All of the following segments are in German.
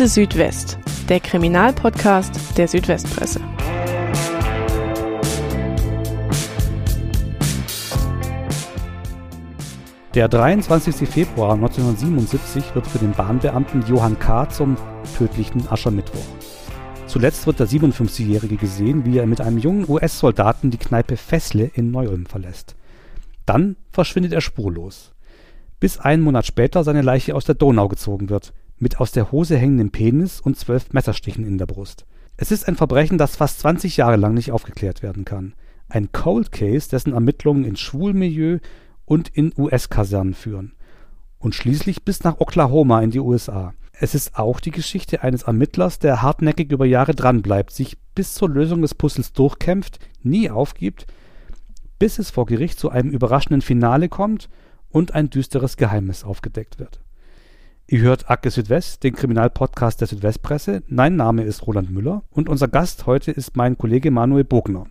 Akte Südwest, der Kriminalpodcast der Südwestpresse. Der 23. Februar 1977 wird für den Bahnbeamten Johann K. zum tödlichen Aschermittwoch. Zuletzt wird der 57-Jährige gesehen, wie er mit einem jungen US-Soldaten die Kneipe Fessle in Neu-Ulm verlässt. Dann verschwindet er spurlos. Bis einen Monat später seine Leiche aus der Donau gezogen wird, mit aus der Hose hängendem Penis und zwölf Messerstichen in der Brust. Es ist ein Verbrechen, das fast 20 Jahre lang nicht aufgeklärt werden kann. Ein Cold Case, dessen Ermittlungen ins Schwulmilieu und in US-Kasernen führen. Und schließlich bis nach Oklahoma in die USA. Es ist auch die Geschichte eines Ermittlers, der hartnäckig über Jahre dranbleibt, sich bis zur Lösung des Puzzles durchkämpft, nie aufgibt, bis es vor Gericht zu einem überraschenden Finale kommt und ein düsteres Geheimnis aufgedeckt wird. Ihr hört Acke Südwest, den Kriminalpodcast der Südwestpresse. Mein Name ist Roland Müller und unser Gast heute ist mein Kollege Manuel Bogner.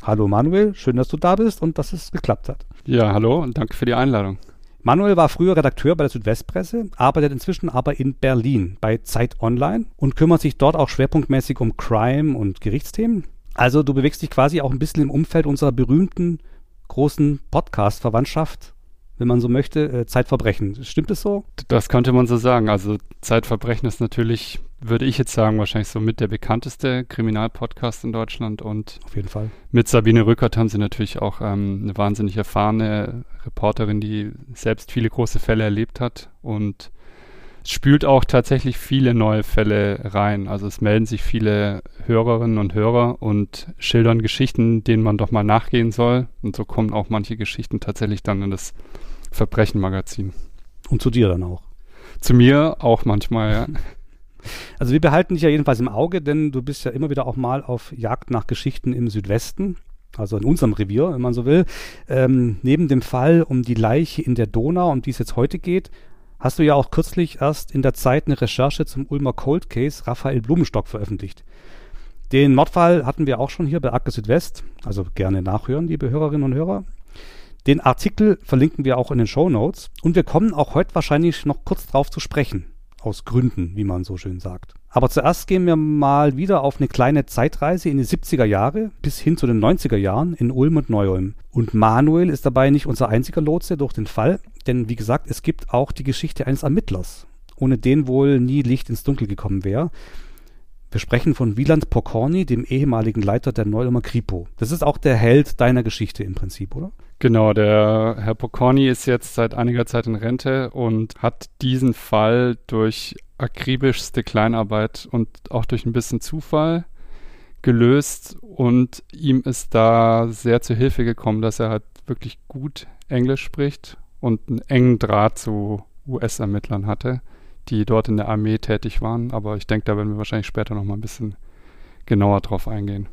Hallo Manuel, schön, dass du da bist und dass es geklappt hat. Ja, hallo und danke für die Einladung. Manuel war früher Redakteur bei der Südwestpresse, arbeitet inzwischen aber in Berlin bei Zeit Online und kümmert sich dort auch schwerpunktmäßig um Crime und Gerichtsthemen. Also du bewegst dich quasi auch ein bisschen im Umfeld unserer berühmten großen Podcast-Verwandtschaft wenn man so möchte, äh, Zeitverbrechen. Stimmt es so? Das könnte man so sagen. Also Zeitverbrechen ist natürlich, würde ich jetzt sagen, wahrscheinlich so mit der bekannteste Kriminalpodcast in Deutschland und auf jeden Fall. Mit Sabine Rückert haben sie natürlich auch ähm, eine wahnsinnig erfahrene Reporterin, die selbst viele große Fälle erlebt hat und es spült auch tatsächlich viele neue Fälle rein. Also es melden sich viele Hörerinnen und Hörer und schildern Geschichten, denen man doch mal nachgehen soll. Und so kommen auch manche Geschichten tatsächlich dann in das Verbrechenmagazin. Und zu dir dann auch? Zu mir auch manchmal, ja. Also wir behalten dich ja jedenfalls im Auge, denn du bist ja immer wieder auch mal auf Jagd nach Geschichten im Südwesten, also in unserem Revier, wenn man so will. Ähm, neben dem Fall um die Leiche in der Donau, um die es jetzt heute geht, hast du ja auch kürzlich erst in der Zeit eine Recherche zum Ulmer Cold Case Raphael Blumenstock veröffentlicht. Den Mordfall hatten wir auch schon hier bei Acker Südwest, also gerne nachhören, liebe Hörerinnen und Hörer. Den Artikel verlinken wir auch in den Show Notes und wir kommen auch heute wahrscheinlich noch kurz drauf zu sprechen. Aus Gründen, wie man so schön sagt. Aber zuerst gehen wir mal wieder auf eine kleine Zeitreise in die 70er Jahre bis hin zu den 90er Jahren in Ulm und Neu-Ulm. Und Manuel ist dabei nicht unser einziger Lotse durch den Fall, denn wie gesagt, es gibt auch die Geschichte eines Ermittlers, ohne den wohl nie Licht ins Dunkel gekommen wäre. Wir sprechen von Wieland Pokorny, dem ehemaligen Leiter der Neu-Ulmer Kripo. Das ist auch der Held deiner Geschichte im Prinzip, oder? Genau, der Herr Pokorny ist jetzt seit einiger Zeit in Rente und hat diesen Fall durch akribischste Kleinarbeit und auch durch ein bisschen Zufall gelöst und ihm ist da sehr zu Hilfe gekommen, dass er halt wirklich gut Englisch spricht und einen engen Draht zu US-Ermittlern hatte, die dort in der Armee tätig waren. Aber ich denke, da werden wir wahrscheinlich später noch mal ein bisschen genauer drauf eingehen.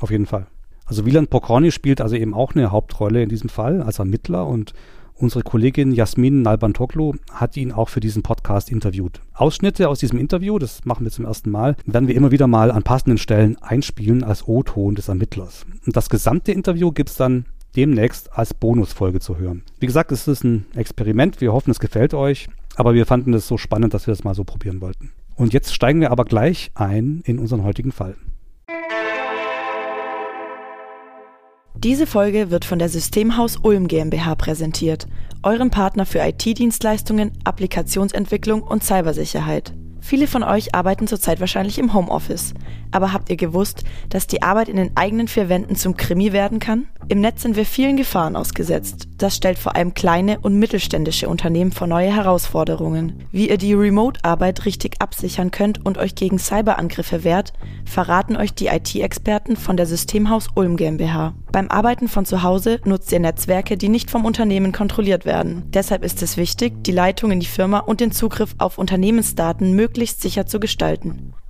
Auf jeden Fall. Also Wieland Pokorny spielt also eben auch eine Hauptrolle in diesem Fall als Ermittler und unsere Kollegin Jasmin Nalbantoglu hat ihn auch für diesen Podcast interviewt. Ausschnitte aus diesem Interview, das machen wir zum ersten Mal, werden wir immer wieder mal an passenden Stellen einspielen als O-Ton des Ermittlers. Und das gesamte Interview gibt es dann demnächst als Bonusfolge zu hören. Wie gesagt, es ist ein Experiment, wir hoffen, es gefällt euch, aber wir fanden es so spannend, dass wir das mal so probieren wollten. Und jetzt steigen wir aber gleich ein in unseren heutigen Fall. Diese Folge wird von der Systemhaus Ulm GmbH präsentiert, eurem Partner für IT-Dienstleistungen, Applikationsentwicklung und Cybersicherheit. Viele von euch arbeiten zurzeit wahrscheinlich im Homeoffice. Aber habt ihr gewusst, dass die Arbeit in den eigenen vier Wänden zum Krimi werden kann? Im Netz sind wir vielen Gefahren ausgesetzt. Das stellt vor allem kleine und mittelständische Unternehmen vor neue Herausforderungen. Wie ihr die Remote-Arbeit richtig absichern könnt und euch gegen Cyberangriffe wehrt, verraten euch die IT-Experten von der Systemhaus Ulm GmbH. Beim Arbeiten von zu Hause nutzt ihr Netzwerke, die nicht vom Unternehmen kontrolliert werden. Deshalb ist es wichtig, die Leitung in die Firma und den Zugriff auf Unternehmensdaten möglichst sicher zu gestalten.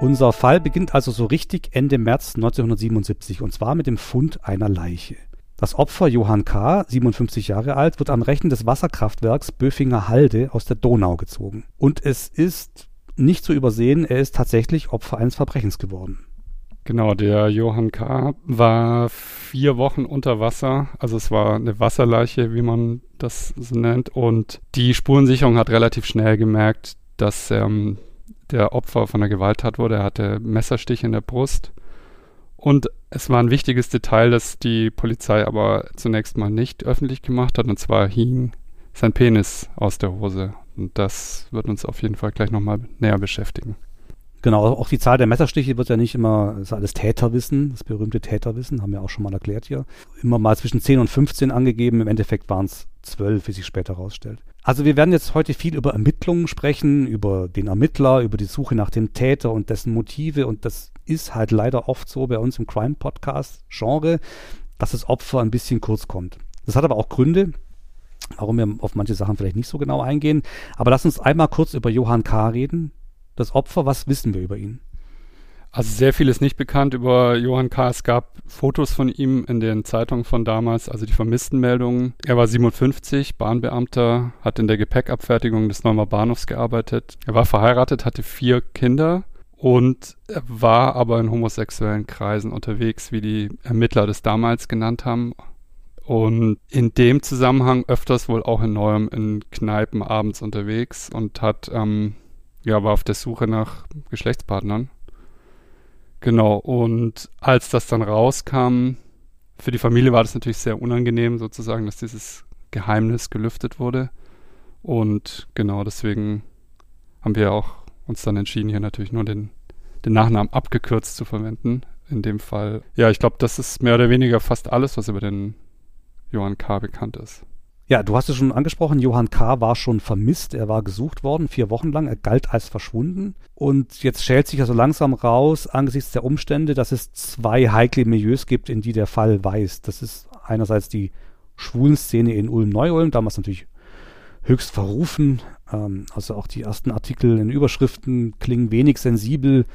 Unser Fall beginnt also so richtig Ende März 1977 und zwar mit dem Fund einer Leiche. Das Opfer Johann K., 57 Jahre alt, wird am Rechen des Wasserkraftwerks Böfinger Halde aus der Donau gezogen. Und es ist nicht zu übersehen, er ist tatsächlich Opfer eines Verbrechens geworden. Genau, der Johann K. war vier Wochen unter Wasser. Also es war eine Wasserleiche, wie man das so nennt. Und die Spurensicherung hat relativ schnell gemerkt, dass ähm, der Opfer von der Gewalttat wurde. Er hatte Messerstich in der Brust. Und es war ein wichtiges Detail, das die Polizei aber zunächst mal nicht öffentlich gemacht hat. Und zwar hing sein Penis aus der Hose. Und das wird uns auf jeden Fall gleich nochmal näher beschäftigen. Genau, auch die Zahl der Messerstiche wird ja nicht immer, das ist alles Täterwissen, das berühmte Täterwissen, haben wir auch schon mal erklärt hier. Immer mal zwischen 10 und 15 angegeben, im Endeffekt waren es 12, wie sich später herausstellt. Also wir werden jetzt heute viel über Ermittlungen sprechen, über den Ermittler, über die Suche nach dem Täter und dessen Motive und das ist halt leider oft so bei uns im Crime-Podcast-Genre, dass das Opfer ein bisschen kurz kommt. Das hat aber auch Gründe, warum wir auf manche Sachen vielleicht nicht so genau eingehen. Aber lass uns einmal kurz über Johann K. reden, das Opfer, was wissen wir über ihn? Also sehr viel ist nicht bekannt über Johann K. Es gab Fotos von ihm in den Zeitungen von damals, also die Vermisstenmeldungen. Er war 57, Bahnbeamter, hat in der Gepäckabfertigung des Neumer Bahnhofs gearbeitet. Er war verheiratet, hatte vier Kinder und war aber in homosexuellen Kreisen unterwegs, wie die Ermittler das damals genannt haben. Und in dem Zusammenhang öfters wohl auch in Neuem in Kneipen abends unterwegs und hat ähm, ja, war auf der Suche nach Geschlechtspartnern. Genau, und als das dann rauskam, für die Familie war das natürlich sehr unangenehm, sozusagen, dass dieses Geheimnis gelüftet wurde. Und genau deswegen haben wir auch uns dann entschieden, hier natürlich nur den, den Nachnamen abgekürzt zu verwenden. In dem Fall. Ja, ich glaube, das ist mehr oder weniger fast alles, was über den Johann K. bekannt ist. Ja, du hast es schon angesprochen, Johann K. war schon vermisst, er war gesucht worden, vier Wochen lang, er galt als verschwunden. Und jetzt schält sich also langsam raus, angesichts der Umstände, dass es zwei heikle Milieus gibt, in die der Fall weist. Das ist einerseits die Schwulenszene in Ulm-Neu-Ulm, damals natürlich höchst verrufen, ähm, also auch die ersten Artikel in Überschriften klingen wenig sensibel.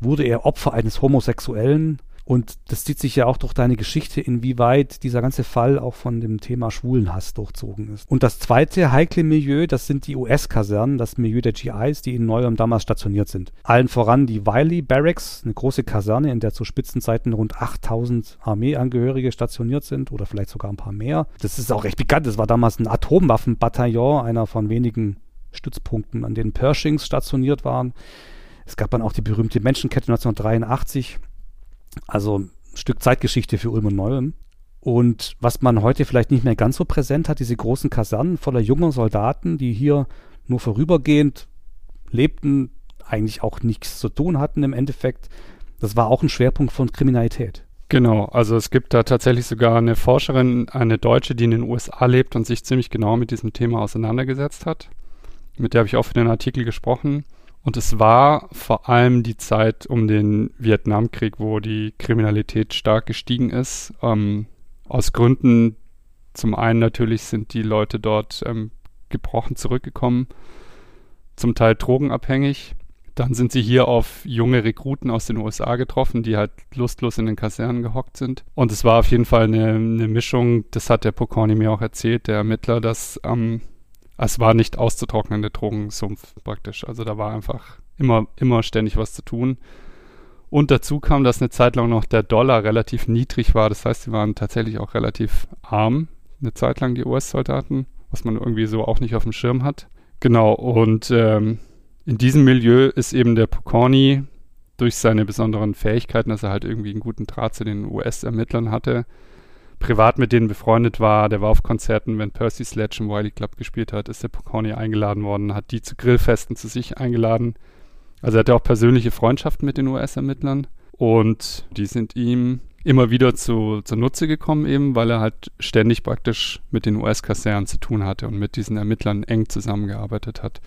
Wurde er Opfer eines Homosexuellen? Und das zieht sich ja auch durch deine Geschichte, inwieweit dieser ganze Fall auch von dem Thema Schwulenhass durchzogen ist. Und das zweite heikle Milieu, das sind die US-Kasernen, das Milieu der GIs, die in Neuem damals stationiert sind. Allen voran die Wiley Barracks, eine große Kaserne, in der zu Spitzenzeiten rund 8000 Armeeangehörige stationiert sind oder vielleicht sogar ein paar mehr. Das ist auch recht bekannt. Das war damals ein Atomwaffenbataillon, einer von wenigen Stützpunkten, an denen Pershings stationiert waren. Es gab dann auch die berühmte Menschenkette 1983 also ein Stück Zeitgeschichte für Ulm und Neulm. Und was man heute vielleicht nicht mehr ganz so präsent hat, diese großen Kasernen voller junger Soldaten, die hier nur vorübergehend lebten, eigentlich auch nichts zu tun hatten im Endeffekt. Das war auch ein Schwerpunkt von Kriminalität. Genau, also es gibt da tatsächlich sogar eine Forscherin, eine Deutsche, die in den USA lebt und sich ziemlich genau mit diesem Thema auseinandergesetzt hat. Mit der habe ich auch für den Artikel gesprochen. Und es war vor allem die Zeit um den Vietnamkrieg, wo die Kriminalität stark gestiegen ist. Ähm, aus Gründen, zum einen natürlich sind die Leute dort ähm, gebrochen zurückgekommen, zum Teil drogenabhängig. Dann sind sie hier auf junge Rekruten aus den USA getroffen, die halt lustlos in den Kasernen gehockt sind. Und es war auf jeden Fall eine, eine Mischung, das hat der Pokorny mir auch erzählt, der Ermittler, dass ähm, es war nicht auszutrocknende Drogensumpf praktisch. Also da war einfach immer, immer ständig was zu tun. Und dazu kam, dass eine Zeit lang noch der Dollar relativ niedrig war. Das heißt, sie waren tatsächlich auch relativ arm, eine Zeit lang die US-Soldaten, was man irgendwie so auch nicht auf dem Schirm hat. Genau, und ähm, in diesem Milieu ist eben der Pokorny durch seine besonderen Fähigkeiten, dass er halt irgendwie einen guten Draht zu den US-Ermittlern hatte, privat mit denen befreundet war. Der war auf Konzerten, wenn Percy Sledge im Wiley Club gespielt hat, ist der Pokorny eingeladen worden, hat die zu Grillfesten zu sich eingeladen. Also er hatte auch persönliche Freundschaften mit den US-Ermittlern und die sind ihm immer wieder zu, Nutze gekommen, eben weil er halt ständig praktisch mit den US-Kasernen zu tun hatte und mit diesen Ermittlern eng zusammengearbeitet hat.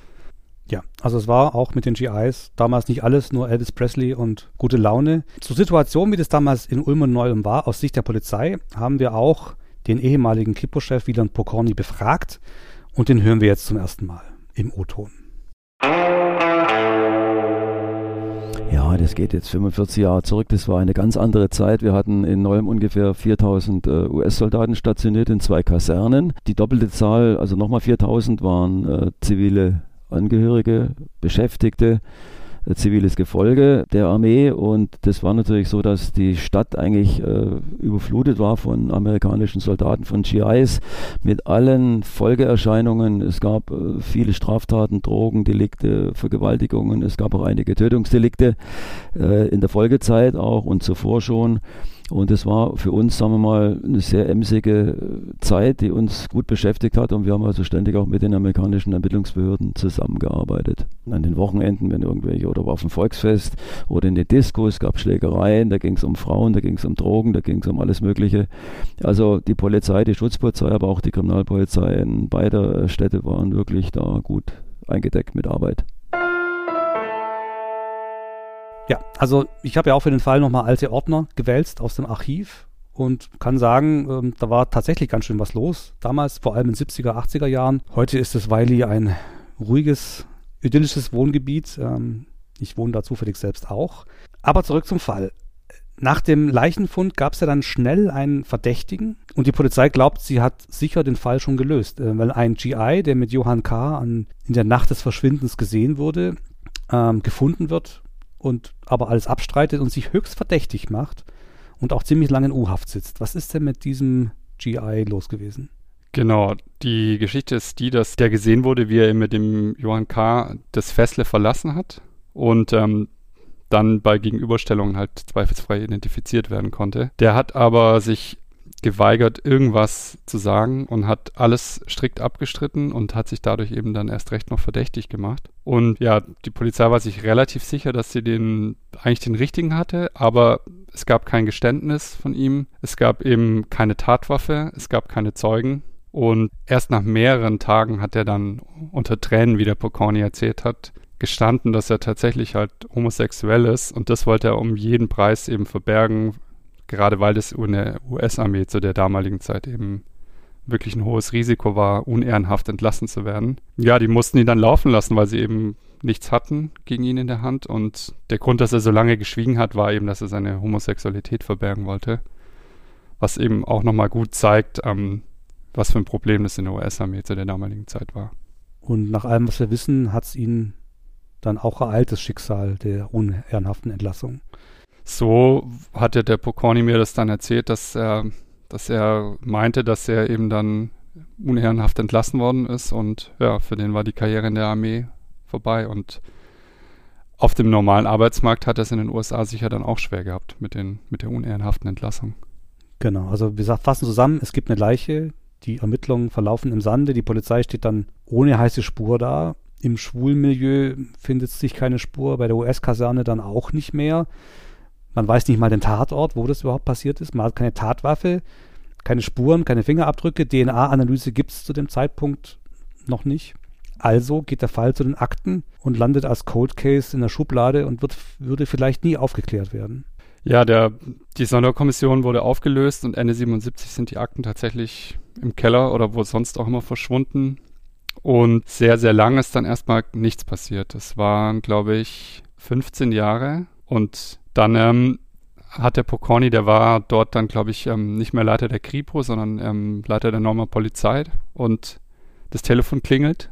Ja, also es war auch mit den GIs damals nicht alles nur Elvis Presley und gute Laune. Zur Situation, wie das damals in Ulm und Neulm war, aus Sicht der Polizei, haben wir auch den ehemaligen Kripo-Chef Wieland Pokorny befragt und den hören wir jetzt zum ersten Mal im O-Ton. Ja, das geht jetzt 45 Jahre zurück. Das war eine ganz andere Zeit. Wir hatten in Neum ungefähr 4000 äh, US-Soldaten stationiert in zwei Kasernen. Die doppelte Zahl, also nochmal 4000, waren äh, zivile Angehörige, Beschäftigte. Äh, ziviles Gefolge der Armee und das war natürlich so, dass die Stadt eigentlich äh, überflutet war von amerikanischen Soldaten, von GIs mit allen Folgeerscheinungen. Es gab äh, viele Straftaten, Drogendelikte, Vergewaltigungen, es gab auch einige Tötungsdelikte äh, in der Folgezeit auch und zuvor schon. Und es war für uns, sagen wir mal, eine sehr emsige äh, Zeit, die uns gut beschäftigt hat. Und wir haben also ständig auch mit den amerikanischen Ermittlungsbehörden zusammengearbeitet. An den Wochenenden, wenn irgendwelche, oder auf dem Volksfest oder in den Diskos gab Schlägereien, da ging es um Frauen, da ging es um Drogen, da ging es um alles Mögliche. Also die Polizei, die Schutzpolizei, aber auch die Kriminalpolizei in beider Städte waren wirklich da gut eingedeckt mit Arbeit. Ja, also ich habe ja auch für den Fall nochmal alte Ordner gewälzt aus dem Archiv und kann sagen, ähm, da war tatsächlich ganz schön was los. Damals, vor allem in den 70er, 80er Jahren. Heute ist das Wiley ein ruhiges, idyllisches Wohngebiet. Ähm, ich wohne da zufällig selbst auch. Aber zurück zum Fall. Nach dem Leichenfund gab es ja dann schnell einen Verdächtigen und die Polizei glaubt, sie hat sicher den Fall schon gelöst, äh, weil ein GI, der mit Johann K. An, in der Nacht des Verschwindens gesehen wurde, ähm, gefunden wird und aber alles abstreitet und sich höchst verdächtig macht und auch ziemlich lange in U-Haft sitzt. Was ist denn mit diesem GI los gewesen? Genau, die Geschichte ist die, dass der gesehen wurde, wie er mit dem Johann K. das Fessle verlassen hat und ähm, dann bei Gegenüberstellungen halt zweifelsfrei identifiziert werden konnte. Der hat aber sich geweigert, irgendwas zu sagen und hat alles strikt abgestritten und hat sich dadurch eben dann erst recht noch verdächtig gemacht. Und ja, die Polizei war sich relativ sicher, dass sie den eigentlich den richtigen hatte, aber es gab kein Geständnis von ihm, es gab eben keine Tatwaffe, es gab keine Zeugen. Und erst nach mehreren Tagen hat er dann unter Tränen, wie der Pocorni erzählt hat, gestanden, dass er tatsächlich halt homosexuell ist und das wollte er um jeden Preis eben verbergen, gerade weil das eine US-Armee zu der damaligen Zeit eben wirklich ein hohes Risiko war, unehrenhaft entlassen zu werden. Ja, die mussten ihn dann laufen lassen, weil sie eben nichts hatten gegen ihn in der Hand. Und der Grund, dass er so lange geschwiegen hat, war eben, dass er seine Homosexualität verbergen wollte. Was eben auch nochmal gut zeigt, ähm, was für ein Problem das in der US-Armee zu der damaligen Zeit war. Und nach allem, was wir wissen, hat es ihn dann auch ereilt, das Schicksal der unehrenhaften Entlassung so hatte der Pokorny mir das dann erzählt, dass er, dass er meinte, dass er eben dann unehrenhaft entlassen worden ist und ja, für den war die Karriere in der Armee vorbei und auf dem normalen Arbeitsmarkt hat er es in den USA sicher dann auch schwer gehabt mit, den, mit der unehrenhaften Entlassung. Genau, also wir fassen zusammen, es gibt eine Leiche, die Ermittlungen verlaufen im Sande, die Polizei steht dann ohne heiße Spur da. Im Schwulmilieu findet sich keine Spur, bei der US-Kaserne dann auch nicht mehr. Man weiß nicht mal den Tatort, wo das überhaupt passiert ist. Man hat keine Tatwaffe, keine Spuren, keine Fingerabdrücke. DNA-Analyse gibt es zu dem Zeitpunkt noch nicht. Also geht der Fall zu den Akten und landet als Cold Case in der Schublade und wird, würde vielleicht nie aufgeklärt werden. Ja, der, die Sonderkommission wurde aufgelöst und Ende 77 sind die Akten tatsächlich im Keller oder wo sonst auch immer verschwunden. Und sehr, sehr lang ist dann erstmal nichts passiert. Es waren, glaube ich, 15 Jahre und dann ähm, hat der Pokorny, der war dort dann, glaube ich, ähm, nicht mehr Leiter der Kripo, sondern ähm, Leiter der Norma Polizei und das Telefon klingelt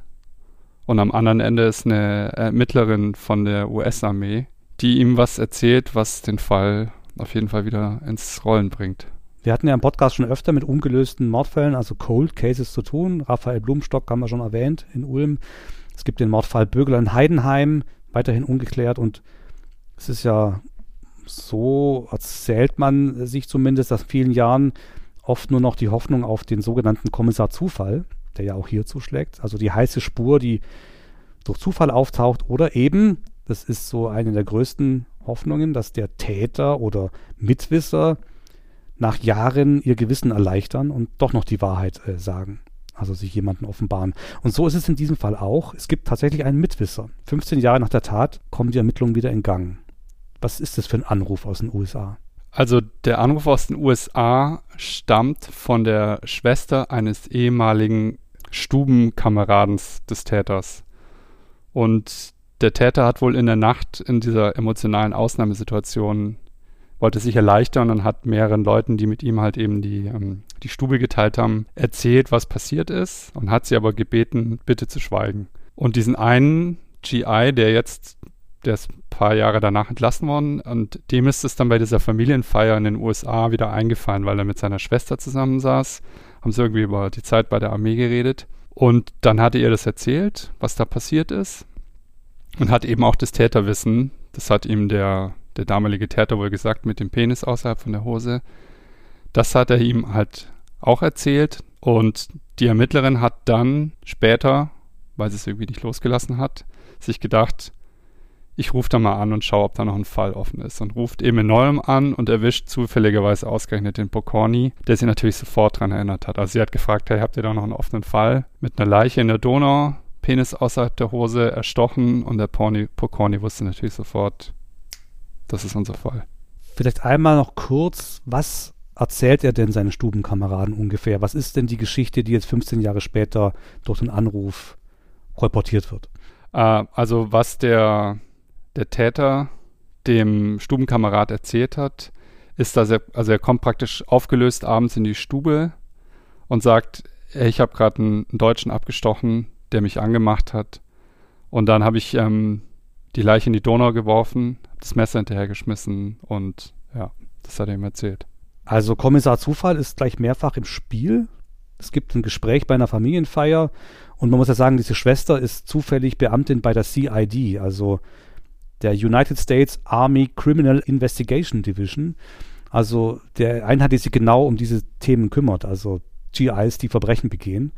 und am anderen Ende ist eine Ermittlerin von der US-Armee, die ihm was erzählt, was den Fall auf jeden Fall wieder ins Rollen bringt. Wir hatten ja im Podcast schon öfter mit ungelösten Mordfällen, also Cold Cases zu tun. Raphael Blumstock haben wir schon erwähnt in Ulm. Es gibt den Mordfall Bögler in Heidenheim, weiterhin ungeklärt und es ist ja so erzählt man sich zumindest seit vielen Jahren oft nur noch die Hoffnung auf den sogenannten Kommissar Zufall, der ja auch hier zuschlägt. Also die heiße Spur, die durch Zufall auftaucht oder eben, das ist so eine der größten Hoffnungen, dass der Täter oder Mitwisser nach Jahren ihr Gewissen erleichtern und doch noch die Wahrheit äh, sagen. Also sich jemanden offenbaren. Und so ist es in diesem Fall auch. Es gibt tatsächlich einen Mitwisser. 15 Jahre nach der Tat kommen die Ermittlungen wieder in Gang. Was ist das für ein Anruf aus den USA? Also der Anruf aus den USA stammt von der Schwester eines ehemaligen Stubenkameradens des Täters. Und der Täter hat wohl in der Nacht in dieser emotionalen Ausnahmesituation wollte sich erleichtern und hat mehreren Leuten, die mit ihm halt eben die, ähm, die Stube geteilt haben, erzählt, was passiert ist und hat sie aber gebeten, bitte zu schweigen. Und diesen einen GI, der jetzt, der ist ein paar Jahre danach entlassen worden und dem ist es dann bei dieser Familienfeier in den USA wieder eingefallen, weil er mit seiner Schwester zusammensaß, haben sie irgendwie über die Zeit bei der Armee geredet. Und dann hatte ihr das erzählt, was da passiert ist. Und hat eben auch das Täterwissen, das hat ihm der der damalige Täter wohl gesagt, mit dem Penis außerhalb von der Hose. Das hat er ihm halt auch erzählt. Und die Ermittlerin hat dann später, weil sie es irgendwie nicht losgelassen hat, sich gedacht, ich rufe da mal an und schaue, ob da noch ein Fall offen ist. Und ruft eben Neuem an und erwischt zufälligerweise ausgerechnet den Pokorny, der sie natürlich sofort daran erinnert hat. Also sie hat gefragt, hey, habt ihr da noch einen offenen Fall mit einer Leiche in der Donau, Penis außerhalb der Hose, erstochen und der Pokorny wusste natürlich sofort, das ist unser Fall. Vielleicht einmal noch kurz, was erzählt er denn seinen Stubenkameraden ungefähr? Was ist denn die Geschichte, die jetzt 15 Jahre später durch den Anruf kolportiert wird? Äh, also was der, der Täter dem Stubenkamerad erzählt hat, ist, dass er, also er kommt praktisch aufgelöst abends in die Stube und sagt, hey, ich habe gerade einen, einen, Deutschen abgestochen, der mich angemacht hat. Und dann habe ich ähm, die Leiche in die Donau geworfen, das Messer hinterhergeschmissen und ja, das hat er ihm erzählt. Also Kommissar Zufall ist gleich mehrfach im Spiel. Es gibt ein Gespräch bei einer Familienfeier und man muss ja sagen, diese Schwester ist zufällig Beamtin bei der CID, also der United States Army Criminal Investigation Division. Also der Einheit, die sich genau um diese Themen kümmert, also GIs, die Verbrechen begehen.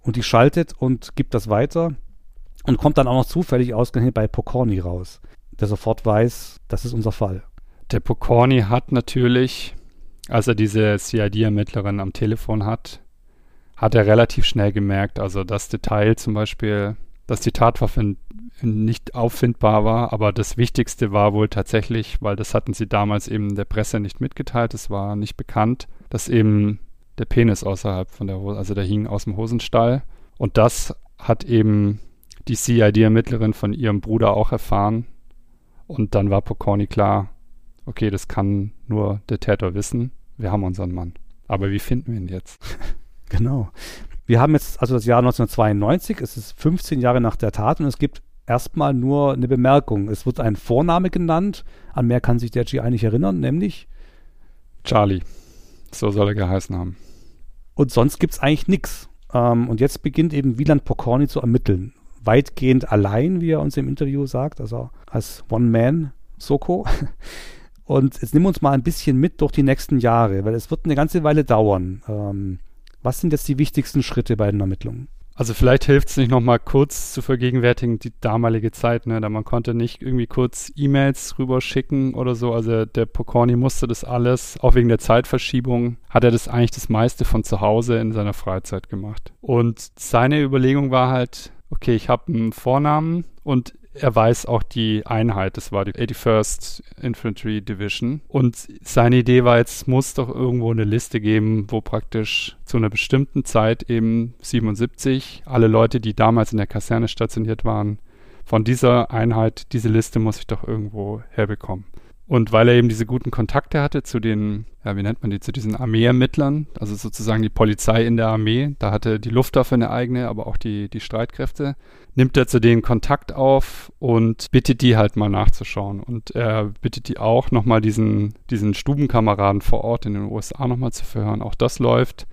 Und die schaltet und gibt das weiter und kommt dann auch noch zufällig ausgerechnet bei Pokorny raus der sofort weiß, das ist unser Fall. Der Pokorny hat natürlich, als er diese CID-Ermittlerin am Telefon hat, hat er relativ schnell gemerkt, also das Detail zum Beispiel, dass die Tatwaffe nicht auffindbar war, aber das Wichtigste war wohl tatsächlich, weil das hatten sie damals eben der Presse nicht mitgeteilt, es war nicht bekannt, dass eben der Penis außerhalb von der Hose, also der hing aus dem Hosenstall und das hat eben die CID-Ermittlerin von ihrem Bruder auch erfahren und dann war Pokorny klar, okay, das kann nur der Täter wissen. Wir haben unseren Mann. Aber wie finden wir ihn jetzt? genau. Wir haben jetzt also das Jahr 1992, es ist 15 Jahre nach der Tat und es gibt erstmal nur eine Bemerkung. Es wird ein Vorname genannt, an mehr kann sich der GI nicht erinnern, nämlich Charlie. So soll er geheißen haben. Und sonst gibt es eigentlich nichts. Ähm, und jetzt beginnt eben Wieland Pokorny zu ermitteln weitgehend allein, wie er uns im Interview sagt, also als One-Man-Soko. Und jetzt nimm uns mal ein bisschen mit durch die nächsten Jahre, weil es wird eine ganze Weile dauern. Ähm, was sind jetzt die wichtigsten Schritte bei den Ermittlungen? Also vielleicht hilft es nicht nochmal kurz zu vergegenwärtigen, die damalige Zeit, ne? Da man konnte nicht irgendwie kurz E-Mails rüberschicken oder so. Also der Pokorny musste das alles, auch wegen der Zeitverschiebung, hat er das eigentlich das meiste von zu Hause in seiner Freizeit gemacht. Und seine Überlegung war halt, okay, ich habe einen Vornamen und er weiß auch die Einheit, das war die 81st Infantry Division. Und seine Idee war jetzt, muss doch irgendwo eine Liste geben, wo praktisch zu einer bestimmten Zeit, eben 77, alle Leute, die damals in der Kaserne stationiert waren, von dieser Einheit, diese Liste muss ich doch irgendwo herbekommen. Und weil er eben diese guten Kontakte hatte zu den, ja, wie nennt man die, zu diesen Armeeermittlern, also sozusagen die Polizei in der Armee, da hatte die Luftwaffe eine eigene, aber auch die, die Streitkräfte, nimmt er zu denen Kontakt auf und bittet die halt mal nachzuschauen. Und er bittet die auch nochmal diesen, diesen Stubenkameraden vor Ort in den USA nochmal zu verhören. Auch das läuft.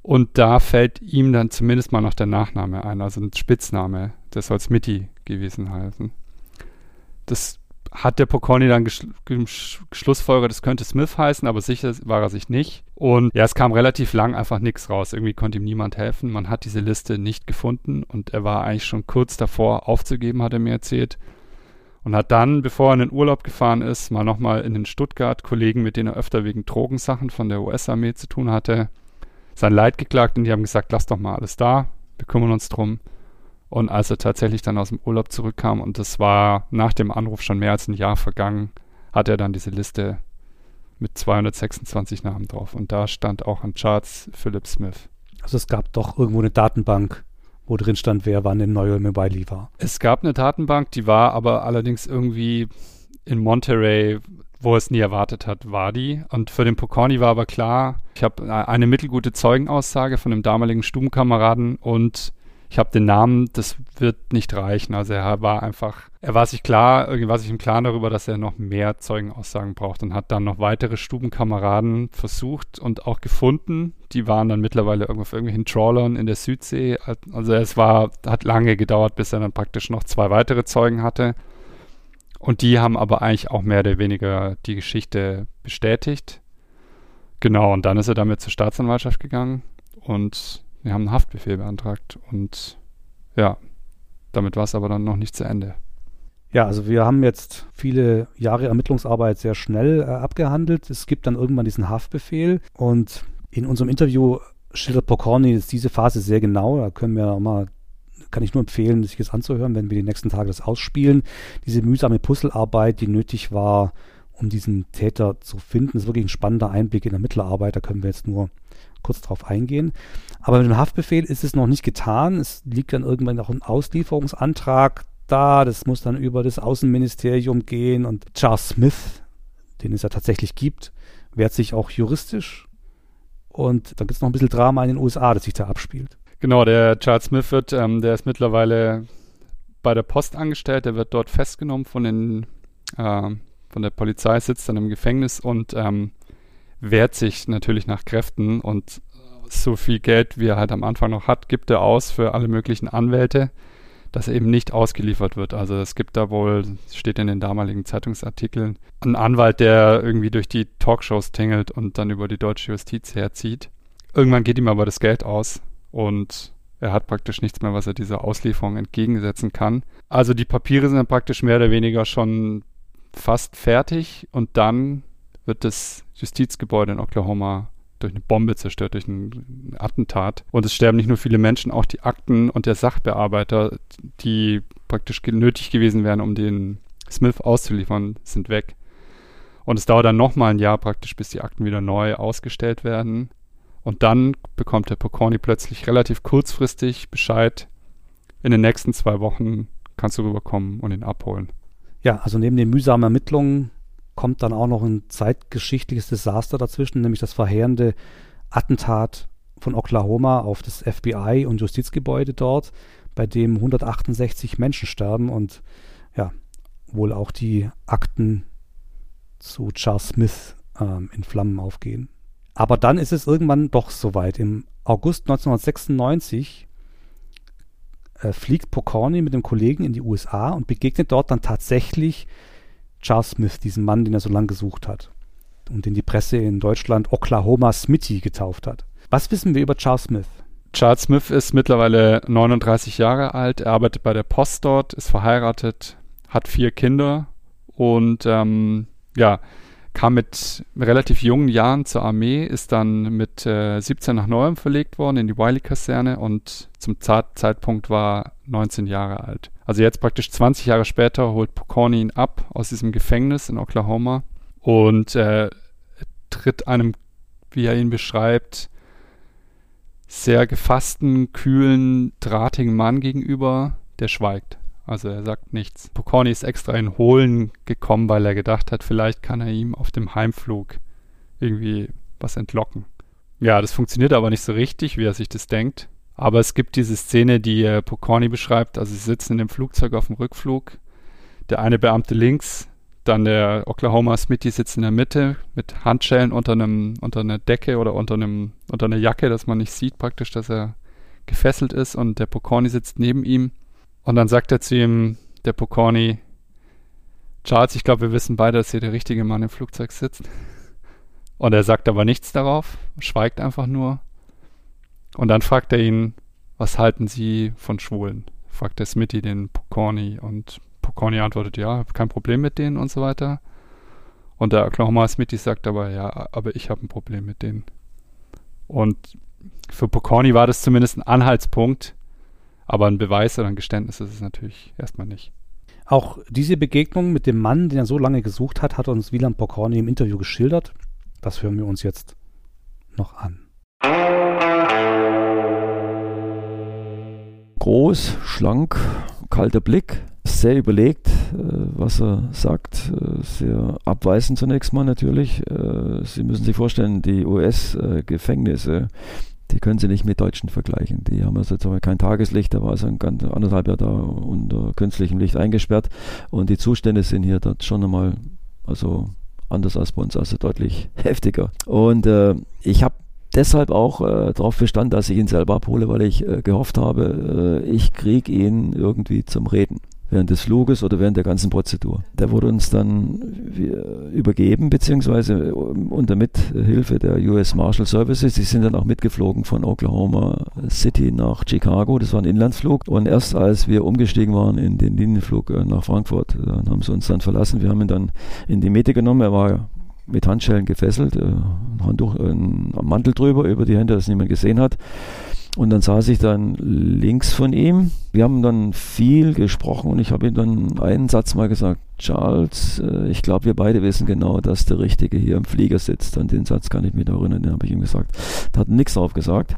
Und da fällt ihm dann zumindest mal noch der Nachname ein, also ein Spitzname. Der soll Smitty gewesen heißen. Das hat der Pokorny dann geschlussfolgert, es könnte Smith heißen, aber sicher war er sich nicht. Und ja, es kam relativ lang einfach nichts raus. Irgendwie konnte ihm niemand helfen. Man hat diese Liste nicht gefunden und er war eigentlich schon kurz davor aufzugeben, hat er mir erzählt. Und hat dann, bevor er in den Urlaub gefahren ist, mal nochmal in den Stuttgart-Kollegen, mit denen er öfter wegen Drogensachen von der US-Armee zu tun hatte, sein Leid geklagt und die haben gesagt, lass doch mal alles da, wir kümmern uns drum. Und als er tatsächlich dann aus dem Urlaub zurückkam, und das war nach dem Anruf schon mehr als ein Jahr vergangen, hat er dann diese Liste mit 226 Namen drauf. Und da stand auch an Charts Philip Smith. Also es gab doch irgendwo eine Datenbank, wo drin stand, wer wann in Neu Wiley war. Es gab eine Datenbank, die war aber allerdings irgendwie in Monterey, wo es nie erwartet hat, war die. Und für den Pokorny war aber klar, ich habe eine mittelgute Zeugenaussage von dem damaligen Stubenkameraden und ich habe den Namen, das wird nicht reichen. Also er war einfach, er war sich klar, irgendwie war sich im Klaren darüber, dass er noch mehr Zeugenaussagen braucht und hat dann noch weitere Stubenkameraden versucht und auch gefunden. Die waren dann mittlerweile irgendwo auf irgendwelchen Trawlern in der Südsee. Also es war, hat lange gedauert, bis er dann praktisch noch zwei weitere Zeugen hatte. Und die haben aber eigentlich auch mehr oder weniger die Geschichte bestätigt. Genau, und dann ist er damit zur Staatsanwaltschaft gegangen und wir haben einen Haftbefehl beantragt und ja, damit war es aber dann noch nicht zu Ende. Ja, also wir haben jetzt viele Jahre Ermittlungsarbeit sehr schnell äh, abgehandelt. Es gibt dann irgendwann diesen Haftbefehl und in unserem Interview schildert Pokorny ist diese Phase sehr genau. Da können wir mal, kann ich nur empfehlen, sich das anzuhören, wenn wir die nächsten Tage das ausspielen. Diese mühsame Puzzlearbeit, die nötig war, um diesen Täter zu finden, ist wirklich ein spannender Einblick in der Mittelarbeit. Da können wir jetzt nur kurz drauf eingehen. Aber mit dem Haftbefehl ist es noch nicht getan. Es liegt dann irgendwann noch ein Auslieferungsantrag da. Das muss dann über das Außenministerium gehen. Und Charles Smith, den es ja tatsächlich gibt, wehrt sich auch juristisch. Und dann gibt es noch ein bisschen Drama in den USA, das sich da abspielt. Genau, der Charles Smith wird, ähm, der ist mittlerweile bei der Post angestellt. Der wird dort festgenommen von den äh, von der Polizei, sitzt dann im Gefängnis und ähm, wehrt sich natürlich nach Kräften und so viel Geld, wie er halt am Anfang noch hat, gibt er aus für alle möglichen Anwälte, dass er eben nicht ausgeliefert wird. Also es gibt da wohl, steht in den damaligen Zeitungsartikeln, einen Anwalt, der irgendwie durch die Talkshows tingelt und dann über die deutsche Justiz herzieht. Irgendwann geht ihm aber das Geld aus und er hat praktisch nichts mehr, was er dieser Auslieferung entgegensetzen kann. Also die Papiere sind dann praktisch mehr oder weniger schon fast fertig und dann wird das Justizgebäude in Oklahoma durch eine Bombe zerstört, durch ein Attentat. Und es sterben nicht nur viele Menschen, auch die Akten und der Sachbearbeiter, die praktisch nötig gewesen wären, um den Smith auszuliefern, sind weg. Und es dauert dann nochmal ein Jahr praktisch, bis die Akten wieder neu ausgestellt werden. Und dann bekommt der Pokorny plötzlich relativ kurzfristig Bescheid, in den nächsten zwei Wochen kannst du rüberkommen und ihn abholen. Ja, also neben den mühsamen Ermittlungen kommt dann auch noch ein zeitgeschichtliches Desaster dazwischen, nämlich das verheerende Attentat von Oklahoma auf das FBI und Justizgebäude dort, bei dem 168 Menschen sterben und ja, wohl auch die Akten zu Charles Smith ähm, in Flammen aufgehen. Aber dann ist es irgendwann doch soweit. Im August 1996 äh, fliegt Pokorny mit dem Kollegen in die USA und begegnet dort dann tatsächlich Charles Smith, diesen Mann, den er so lange gesucht hat und den die Presse in Deutschland Oklahoma Smithy getauft hat. Was wissen wir über Charles Smith? Charles Smith ist mittlerweile 39 Jahre alt, er arbeitet bei der Post dort, ist verheiratet, hat vier Kinder und ähm, ja, kam mit relativ jungen Jahren zur Armee, ist dann mit äh, 17 nach Neuem verlegt worden in die Wiley-Kaserne und zum Zeitpunkt war 19 Jahre alt. Also jetzt praktisch 20 Jahre später holt Pokorny ihn ab aus diesem Gefängnis in Oklahoma und äh, tritt einem, wie er ihn beschreibt, sehr gefassten, kühlen, drahtigen Mann gegenüber, der schweigt. Also er sagt nichts. Pokorny ist extra in Holen gekommen, weil er gedacht hat, vielleicht kann er ihm auf dem Heimflug irgendwie was entlocken. Ja, das funktioniert aber nicht so richtig, wie er sich das denkt. Aber es gibt diese Szene, die äh, Pokorny beschreibt. Also sie sitzen in dem Flugzeug auf dem Rückflug. Der eine Beamte links, dann der Oklahoma Smithy sitzt in der Mitte mit Handschellen unter einem unter einer Decke oder unter einem unter einer Jacke, dass man nicht sieht praktisch, dass er gefesselt ist und der Pokorny sitzt neben ihm und dann sagt er zu ihm, der Pokorny, Charles, ich glaube, wir wissen beide, dass hier der richtige Mann im Flugzeug sitzt. Und er sagt aber nichts darauf, schweigt einfach nur. Und dann fragt er ihn, was halten Sie von Schwulen? Fragt der Smitty den Pokorny und Pokorny antwortet, ja, kein Problem mit denen und so weiter. Und der Oklahoma Smitty sagt aber, ja, aber ich habe ein Problem mit denen. Und für Pokorny war das zumindest ein Anhaltspunkt, aber ein Beweis oder ein Geständnis ist es natürlich erstmal nicht. Auch diese Begegnung mit dem Mann, den er so lange gesucht hat, hat uns Wieland Pokorny im Interview geschildert. Das hören wir uns jetzt noch an. groß, schlank, kalter Blick, sehr überlegt, äh, was er sagt, äh, sehr abweisend zunächst mal natürlich. Äh, Sie müssen sich vorstellen, die US-Gefängnisse, die können Sie nicht mit Deutschen vergleichen. Die haben also kein Tageslicht, da war also ein ganz anderthalb Jahr da unter künstlichem Licht eingesperrt und die Zustände sind hier dort schon einmal, also anders als bei uns, also deutlich heftiger. Und äh, ich habe deshalb auch äh, darauf bestanden, dass ich ihn selber abhole, weil ich äh, gehofft habe, äh, ich kriege ihn irgendwie zum Reden während des Fluges oder während der ganzen Prozedur. Der wurde uns dann übergeben, beziehungsweise ähm, unter Mithilfe der US Marshal Services. Die sind dann auch mitgeflogen von Oklahoma City nach Chicago. Das war ein Inlandsflug. Und erst als wir umgestiegen waren in den Linienflug äh, nach Frankfurt, dann haben sie uns dann verlassen. Wir haben ihn dann in die Mitte genommen. Er war mit Handschellen gefesselt, äh, ein Handtuch, ein Mantel drüber über die Hände, dass niemand gesehen hat. Und dann saß ich dann links von ihm. Wir haben dann viel gesprochen und ich habe ihm dann einen Satz mal gesagt, Charles, äh, ich glaube, wir beide wissen genau, dass der Richtige hier im Flieger sitzt. An den Satz kann ich mich erinnern, den habe ich ihm gesagt. Da hat nichts drauf gesagt.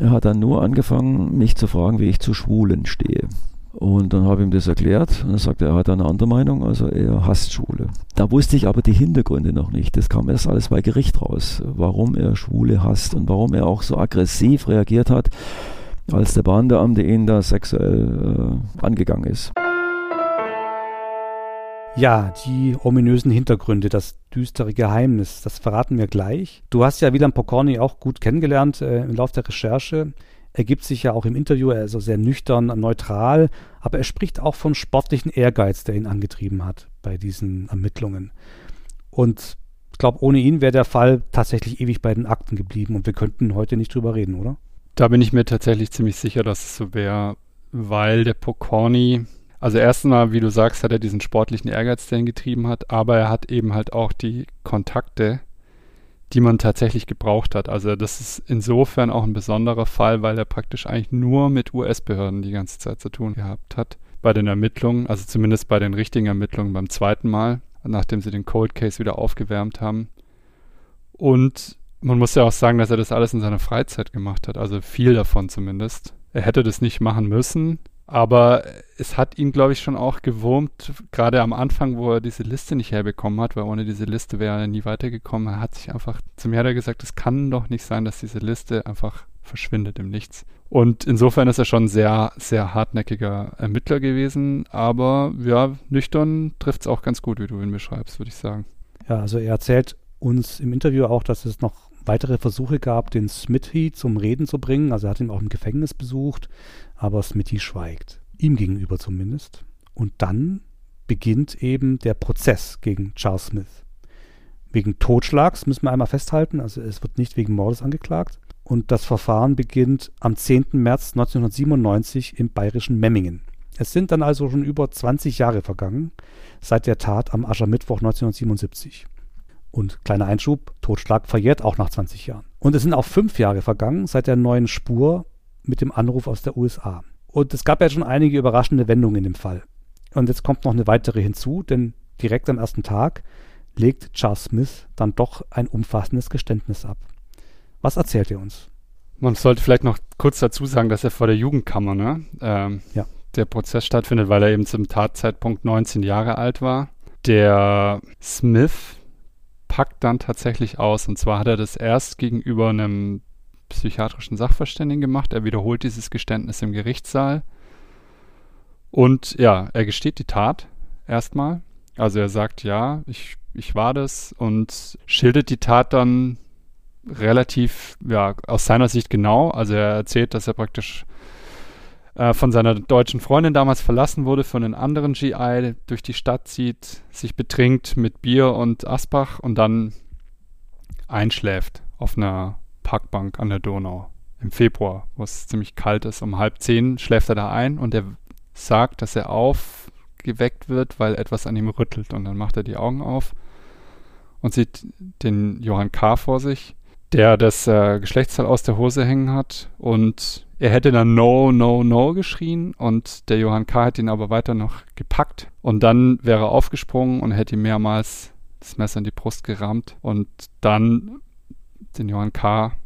Er hat dann nur angefangen, mich zu fragen, wie ich zu Schwulen stehe. Und dann habe ich ihm das erklärt und er sagte, er hat eine andere Meinung, also er hasst Schwule. Da wusste ich aber die Hintergründe noch nicht. Das kam erst alles bei Gericht raus, warum er Schwule hasst und warum er auch so aggressiv reagiert hat, als der Bahnbeamte ihn da sexuell äh, angegangen ist. Ja, die ominösen Hintergründe, das düstere Geheimnis, das verraten wir gleich. Du hast ja Wieland Pokorny auch gut kennengelernt äh, im Laufe der Recherche ergibt sich ja auch im Interview, er ist so sehr nüchtern, neutral, aber er spricht auch von sportlichen Ehrgeiz, der ihn angetrieben hat bei diesen Ermittlungen. Und ich glaube, ohne ihn wäre der Fall tatsächlich ewig bei den Akten geblieben und wir könnten heute nicht drüber reden, oder? Da bin ich mir tatsächlich ziemlich sicher, dass es so wäre, weil der Pokorny, also erstmal, wie du sagst, hat er diesen sportlichen Ehrgeiz, der ihn getrieben hat, aber er hat eben halt auch die Kontakte, die man tatsächlich gebraucht hat. Also das ist insofern auch ein besonderer Fall, weil er praktisch eigentlich nur mit US-Behörden die ganze Zeit zu tun gehabt hat. Bei den Ermittlungen, also zumindest bei den richtigen Ermittlungen beim zweiten Mal, nachdem sie den Cold Case wieder aufgewärmt haben. Und man muss ja auch sagen, dass er das alles in seiner Freizeit gemacht hat, also viel davon zumindest. Er hätte das nicht machen müssen, aber es hat ihn, glaube ich, schon auch gewurmt, gerade am Anfang, wo er diese Liste nicht herbekommen hat, weil ohne diese Liste wäre er nie weitergekommen. Er hat sich einfach zu mir gesagt, es kann doch nicht sein, dass diese Liste einfach verschwindet im Nichts. Und insofern ist er schon sehr, sehr hartnäckiger Ermittler gewesen, aber ja, nüchtern trifft es auch ganz gut, wie du ihn beschreibst, würde ich sagen. Ja, also er erzählt uns im Interview auch, dass es noch weitere Versuche gab, den Smithy zum Reden zu bringen. Also er hat ihn auch im Gefängnis besucht aber Smithy schweigt. Ihm gegenüber zumindest. Und dann beginnt eben der Prozess gegen Charles Smith. Wegen Totschlags müssen wir einmal festhalten, also es wird nicht wegen Mordes angeklagt. Und das Verfahren beginnt am 10. März 1997 im bayerischen Memmingen. Es sind dann also schon über 20 Jahre vergangen seit der Tat am Aschermittwoch 1977. Und kleiner Einschub, Totschlag verjährt auch nach 20 Jahren. Und es sind auch fünf Jahre vergangen seit der neuen Spur mit dem Anruf aus der USA. Und es gab ja schon einige überraschende Wendungen in dem Fall. Und jetzt kommt noch eine weitere hinzu, denn direkt am ersten Tag legt Charles Smith dann doch ein umfassendes Geständnis ab. Was erzählt er uns? Man sollte vielleicht noch kurz dazu sagen, dass er vor der Jugendkammer, ne, ähm, ja. der Prozess stattfindet, weil er eben zum Tatzeitpunkt 19 Jahre alt war. Der Smith packt dann tatsächlich aus. Und zwar hat er das erst gegenüber einem psychiatrischen Sachverständigen gemacht. Er wiederholt dieses Geständnis im Gerichtssaal. Und ja, er gesteht die Tat erstmal. Also er sagt, ja, ich, ich war das und schildert die Tat dann relativ, ja, aus seiner Sicht genau. Also er erzählt, dass er praktisch äh, von seiner deutschen Freundin damals verlassen wurde, von einem anderen GI durch die Stadt zieht, sich betrinkt mit Bier und Asbach und dann einschläft auf einer Parkbank an der Donau im Februar, wo es ziemlich kalt ist. Um halb zehn schläft er da ein und er sagt, dass er aufgeweckt wird, weil etwas an ihm rüttelt. Und dann macht er die Augen auf und sieht den Johann K. vor sich, der das äh, Geschlechtsteil aus der Hose hängen hat. Und er hätte dann No, No, No geschrien und der Johann K. hätte ihn aber weiter noch gepackt. Und dann wäre er aufgesprungen und hätte ihm mehrmals das Messer in die Brust gerammt. Und dann den Johann K.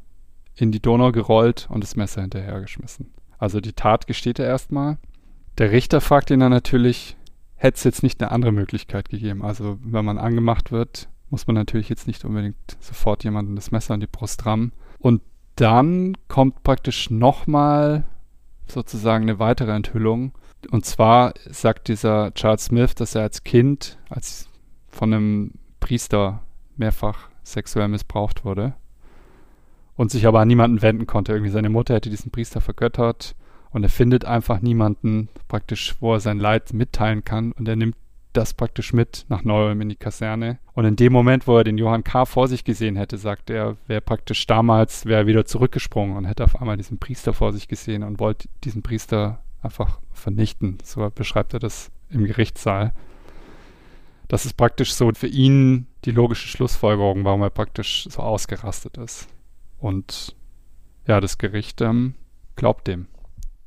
in die Donau gerollt und das Messer hinterhergeschmissen. Also die Tat gesteht er erstmal. Der Richter fragt ihn dann natürlich, hätte es jetzt nicht eine andere Möglichkeit gegeben. Also wenn man angemacht wird, muss man natürlich jetzt nicht unbedingt sofort jemanden das Messer an die Brust rammen. Und dann kommt praktisch nochmal sozusagen eine weitere Enthüllung. Und zwar sagt dieser Charles Smith, dass er als Kind, als von einem Priester mehrfach sexuell missbraucht wurde und sich aber an niemanden wenden konnte. Irgendwie seine Mutter hätte diesen Priester vergöttert und er findet einfach niemanden praktisch, wo er sein Leid mitteilen kann und er nimmt das praktisch mit nach Neuem in die Kaserne. Und in dem Moment, wo er den Johann K. vor sich gesehen hätte, sagt er, wäre praktisch damals, wäre wieder zurückgesprungen und hätte auf einmal diesen Priester vor sich gesehen und wollte diesen Priester einfach vernichten. So beschreibt er das im Gerichtssaal. Das ist praktisch so für ihn die logische Schlussfolgerung, warum er praktisch so ausgerastet ist. Und ja, das Gericht ähm, glaubt dem.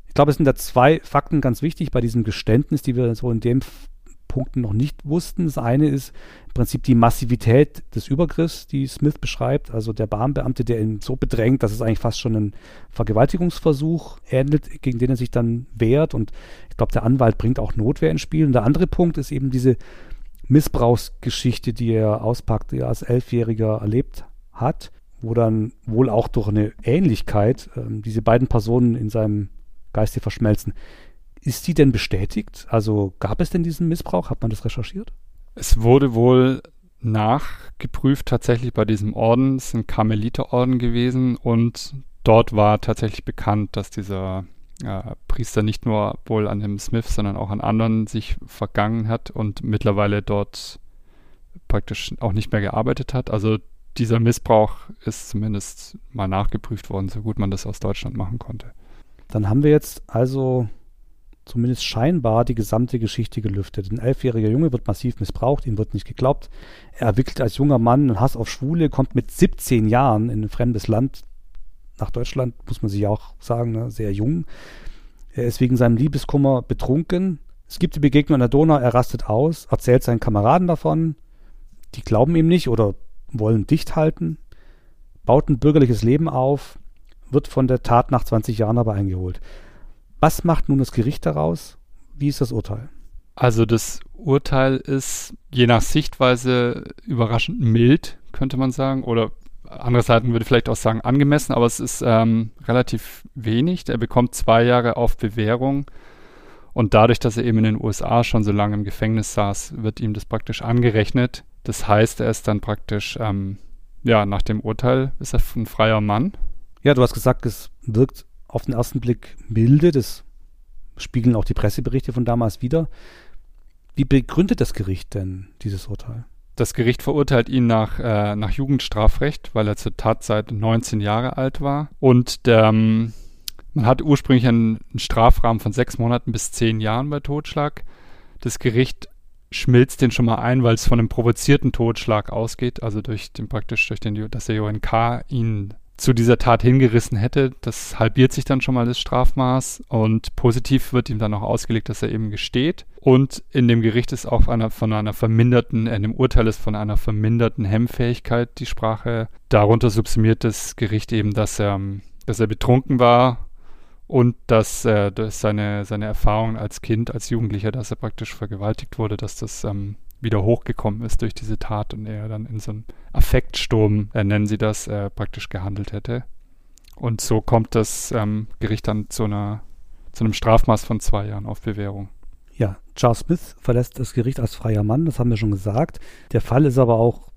Ich glaube, es sind da zwei Fakten ganz wichtig bei diesem Geständnis, die wir so in dem Punkten noch nicht wussten. Das eine ist im Prinzip die Massivität des Übergriffs, die Smith beschreibt. Also der Bahnbeamte, der ihn so bedrängt, dass es eigentlich fast schon ein Vergewaltigungsversuch ähnelt, gegen den er sich dann wehrt. Und ich glaube, der Anwalt bringt auch Notwehr ins Spiel. Und der andere Punkt ist eben diese Missbrauchsgeschichte, die er auspackt, die er als Elfjähriger erlebt hat, wo dann wohl auch durch eine Ähnlichkeit ähm, diese beiden Personen in seinem Geiste verschmelzen. Ist die denn bestätigt? Also gab es denn diesen Missbrauch? Hat man das recherchiert? Es wurde wohl nachgeprüft tatsächlich bei diesem Orden. Es ist ein Karmeliterorden gewesen und dort war tatsächlich bekannt, dass dieser äh, Priester nicht nur wohl an dem Smith, sondern auch an anderen sich vergangen hat und mittlerweile dort praktisch auch nicht mehr gearbeitet hat. Also dieser Missbrauch ist zumindest mal nachgeprüft worden, so gut man das aus Deutschland machen konnte. Dann haben wir jetzt also zumindest scheinbar die gesamte Geschichte gelüftet. Ein elfjähriger Junge wird massiv missbraucht, ihm wird nicht geglaubt. Er entwickelt als junger Mann einen Hass auf Schwule, kommt mit 17 Jahren in ein fremdes Land, nach Deutschland, muss man sich auch sagen, ne, sehr jung. Er ist wegen seinem Liebeskummer betrunken. Es gibt die Begegnung an der Donau, er rastet aus, erzählt seinen Kameraden davon. Die glauben ihm nicht oder wollen dicht halten, baut ein bürgerliches Leben auf, wird von der Tat nach 20 Jahren aber eingeholt. Was macht nun das Gericht daraus? Wie ist das Urteil? Also das Urteil ist je nach Sichtweise überraschend mild, könnte man sagen, oder andere Seiten würde vielleicht auch sagen angemessen, aber es ist ähm, relativ wenig. Er bekommt zwei Jahre auf Bewährung und dadurch, dass er eben in den USA schon so lange im Gefängnis saß, wird ihm das praktisch angerechnet. Das heißt, er ist dann praktisch, ähm, ja, nach dem Urteil ist er ein freier Mann. Ja, du hast gesagt, es wirkt auf den ersten Blick milde. Das spiegeln auch die Presseberichte von damals wieder. Wie begründet das Gericht denn dieses Urteil? Das Gericht verurteilt ihn nach, äh, nach Jugendstrafrecht, weil er zur Tatzeit 19 Jahre alt war. Und ähm, man hat ursprünglich einen, einen Strafrahmen von sechs Monaten bis zehn Jahren bei Totschlag. Das Gericht schmilzt den schon mal ein, weil es von einem provozierten Totschlag ausgeht, also durch den praktisch durch den, dass der JNK ihn zu dieser Tat hingerissen hätte. Das halbiert sich dann schon mal das Strafmaß und positiv wird ihm dann auch ausgelegt, dass er eben gesteht. Und in dem Gericht ist auch einer, von einer verminderten, in dem Urteil ist von einer verminderten Hemmfähigkeit die Sprache. Darunter subsumiert das Gericht eben, dass er, dass er betrunken war und dass, äh, dass seine, seine Erfahrungen als Kind, als Jugendlicher, dass er praktisch vergewaltigt wurde, dass das ähm, wieder hochgekommen ist durch diese Tat und er dann in so einem Affektsturm, äh, nennen sie das, äh, praktisch gehandelt hätte. Und so kommt das ähm, Gericht dann zu, einer, zu einem Strafmaß von zwei Jahren auf Bewährung. Ja, Charles Smith verlässt das Gericht als freier Mann, das haben wir schon gesagt. Der Fall ist aber auch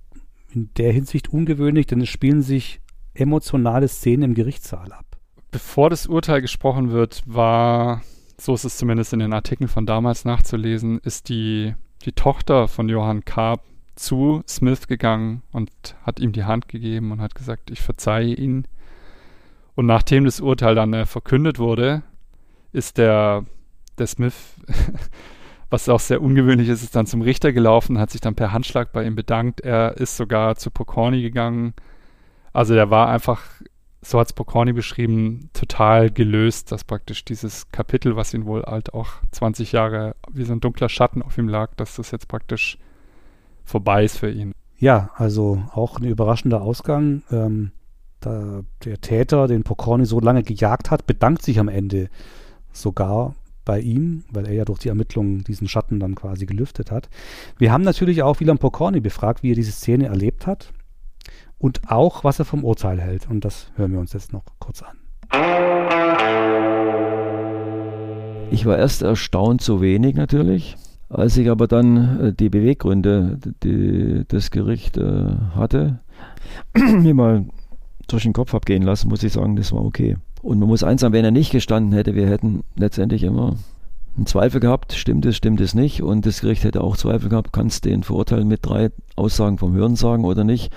in der Hinsicht ungewöhnlich, denn es spielen sich emotionale Szenen im Gerichtssaal ab. Bevor das Urteil gesprochen wird, war, so ist es zumindest in den Artikeln von damals nachzulesen, ist die die Tochter von Johann K. zu Smith gegangen und hat ihm die Hand gegeben und hat gesagt, ich verzeihe ihn. Und nachdem das Urteil dann äh, verkündet wurde, ist der, der Smith, was auch sehr ungewöhnlich ist, ist dann zum Richter gelaufen, hat sich dann per Handschlag bei ihm bedankt. Er ist sogar zu Pokorny gegangen. Also der war einfach so hat es Pokorny beschrieben, total gelöst, dass praktisch dieses Kapitel, was ihn wohl halt auch 20 Jahre wie so ein dunkler Schatten auf ihm lag, dass das jetzt praktisch vorbei ist für ihn. Ja, also auch ein überraschender Ausgang. Ähm, der, der Täter, den Pokorny so lange gejagt hat, bedankt sich am Ende sogar bei ihm, weil er ja durch die Ermittlungen diesen Schatten dann quasi gelüftet hat. Wir haben natürlich auch Wieland Pokorny befragt, wie er diese Szene erlebt hat und auch, was er vom Urteil hält. Und das hören wir uns jetzt noch kurz an. Ich war erst erstaunt, so wenig natürlich. Als ich aber dann äh, die Beweggründe, die das Gericht äh, hatte, mir mal durch den Kopf abgehen lassen, muss ich sagen, das war okay. Und man muss eins sagen, wenn er nicht gestanden hätte, wir hätten letztendlich immer einen Zweifel gehabt, stimmt es, stimmt es nicht. Und das Gericht hätte auch Zweifel gehabt, kannst du den verurteilen mit drei Aussagen vom Hören sagen oder nicht.